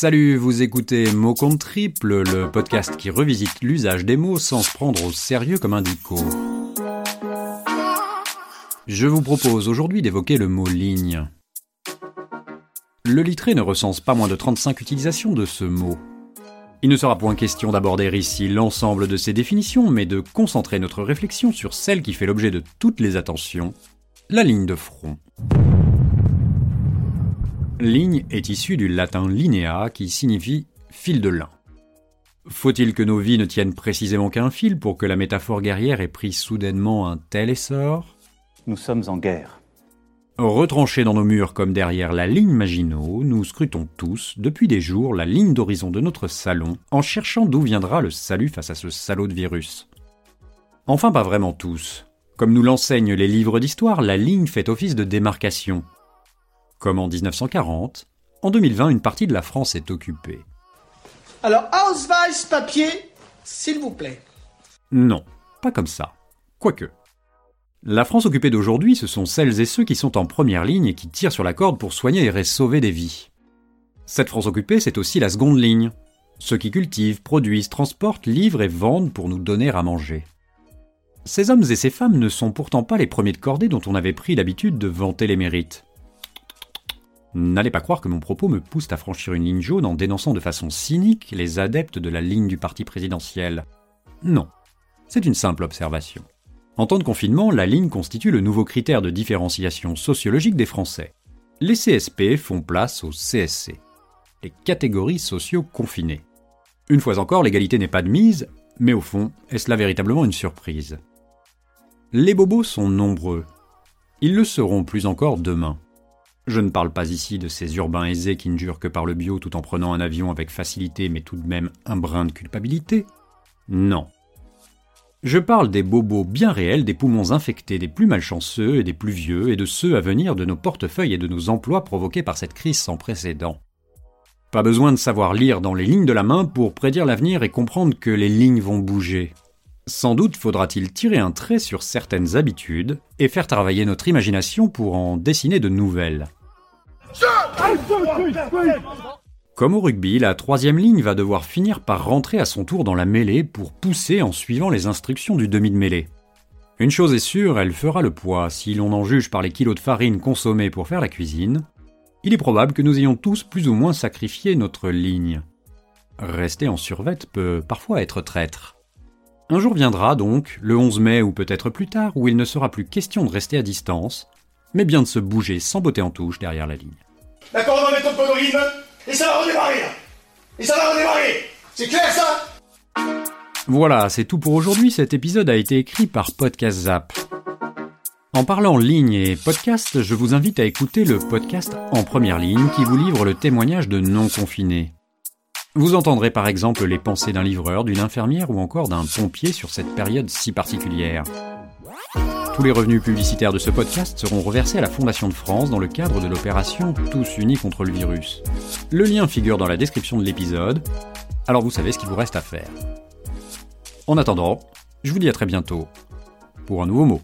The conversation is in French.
Salut, vous écoutez Mot compte triple, le podcast qui revisite l'usage des mots sans se prendre au sérieux comme un dico. Je vous propose aujourd'hui d'évoquer le mot ligne. Le littré ne recense pas moins de 35 utilisations de ce mot. Il ne sera point question d'aborder ici l'ensemble de ces définitions, mais de concentrer notre réflexion sur celle qui fait l'objet de toutes les attentions, la ligne de front. Ligne est issue du latin linea qui signifie fil de lin. Faut-il que nos vies ne tiennent précisément qu'un fil pour que la métaphore guerrière ait pris soudainement un tel essor? Nous sommes en guerre. Retranchés dans nos murs comme derrière la ligne Maginot, nous scrutons tous, depuis des jours, la ligne d'horizon de notre salon, en cherchant d'où viendra le salut face à ce salaud de virus. Enfin, pas vraiment tous. Comme nous l'enseignent les livres d'histoire, la ligne fait office de démarcation, comme en 1940, en 2020, une partie de la France est occupée. Alors, Ausweis papier, s'il vous plaît. Non, pas comme ça. Quoique. La France occupée d'aujourd'hui, ce sont celles et ceux qui sont en première ligne et qui tirent sur la corde pour soigner et sauver des vies. Cette France occupée, c'est aussi la seconde ligne. Ceux qui cultivent, produisent, transportent, livrent et vendent pour nous donner à manger. Ces hommes et ces femmes ne sont pourtant pas les premiers de cordée dont on avait pris l'habitude de vanter les mérites. N'allez pas croire que mon propos me pousse à franchir une ligne jaune en dénonçant de façon cynique les adeptes de la ligne du parti présidentiel. Non, c'est une simple observation. En temps de confinement, la ligne constitue le nouveau critère de différenciation sociologique des Français. Les CSP font place aux CSC, les catégories sociaux confinées. Une fois encore, l'égalité n'est pas de mise, mais au fond, est-ce là véritablement une surprise? Les bobos sont nombreux. Ils le seront plus encore demain. Je ne parle pas ici de ces urbains aisés qui ne jurent que par le bio tout en prenant un avion avec facilité mais tout de même un brin de culpabilité. Non. Je parle des bobos bien réels, des poumons infectés, des plus malchanceux et des plus vieux, et de ceux à venir de nos portefeuilles et de nos emplois provoqués par cette crise sans précédent. Pas besoin de savoir lire dans les lignes de la main pour prédire l'avenir et comprendre que les lignes vont bouger. Sans doute faudra-t-il tirer un trait sur certaines habitudes et faire travailler notre imagination pour en dessiner de nouvelles. Comme au rugby, la troisième ligne va devoir finir par rentrer à son tour dans la mêlée pour pousser en suivant les instructions du demi de mêlée. Une chose est sûre, elle fera le poids si l'on en juge par les kilos de farine consommés pour faire la cuisine. Il est probable que nous ayons tous plus ou moins sacrifié notre ligne. Rester en survette peut parfois être traître. Un jour viendra donc, le 11 mai ou peut-être plus tard, où il ne sera plus question de rester à distance, mais bien de se bouger sans botter en touche derrière la ligne. D'accord, on va mettre et ça va redémarrer Et ça va redémarrer C'est clair ça Voilà, c'est tout pour aujourd'hui. Cet épisode a été écrit par Podcast Zap. En parlant ligne et podcast, je vous invite à écouter le podcast En première ligne qui vous livre le témoignage de non-confinés. Vous entendrez par exemple les pensées d'un livreur, d'une infirmière ou encore d'un pompier sur cette période si particulière. Tous les revenus publicitaires de ce podcast seront reversés à la Fondation de France dans le cadre de l'opération Tous unis contre le virus. Le lien figure dans la description de l'épisode, alors vous savez ce qu'il vous reste à faire. En attendant, je vous dis à très bientôt pour un nouveau mot.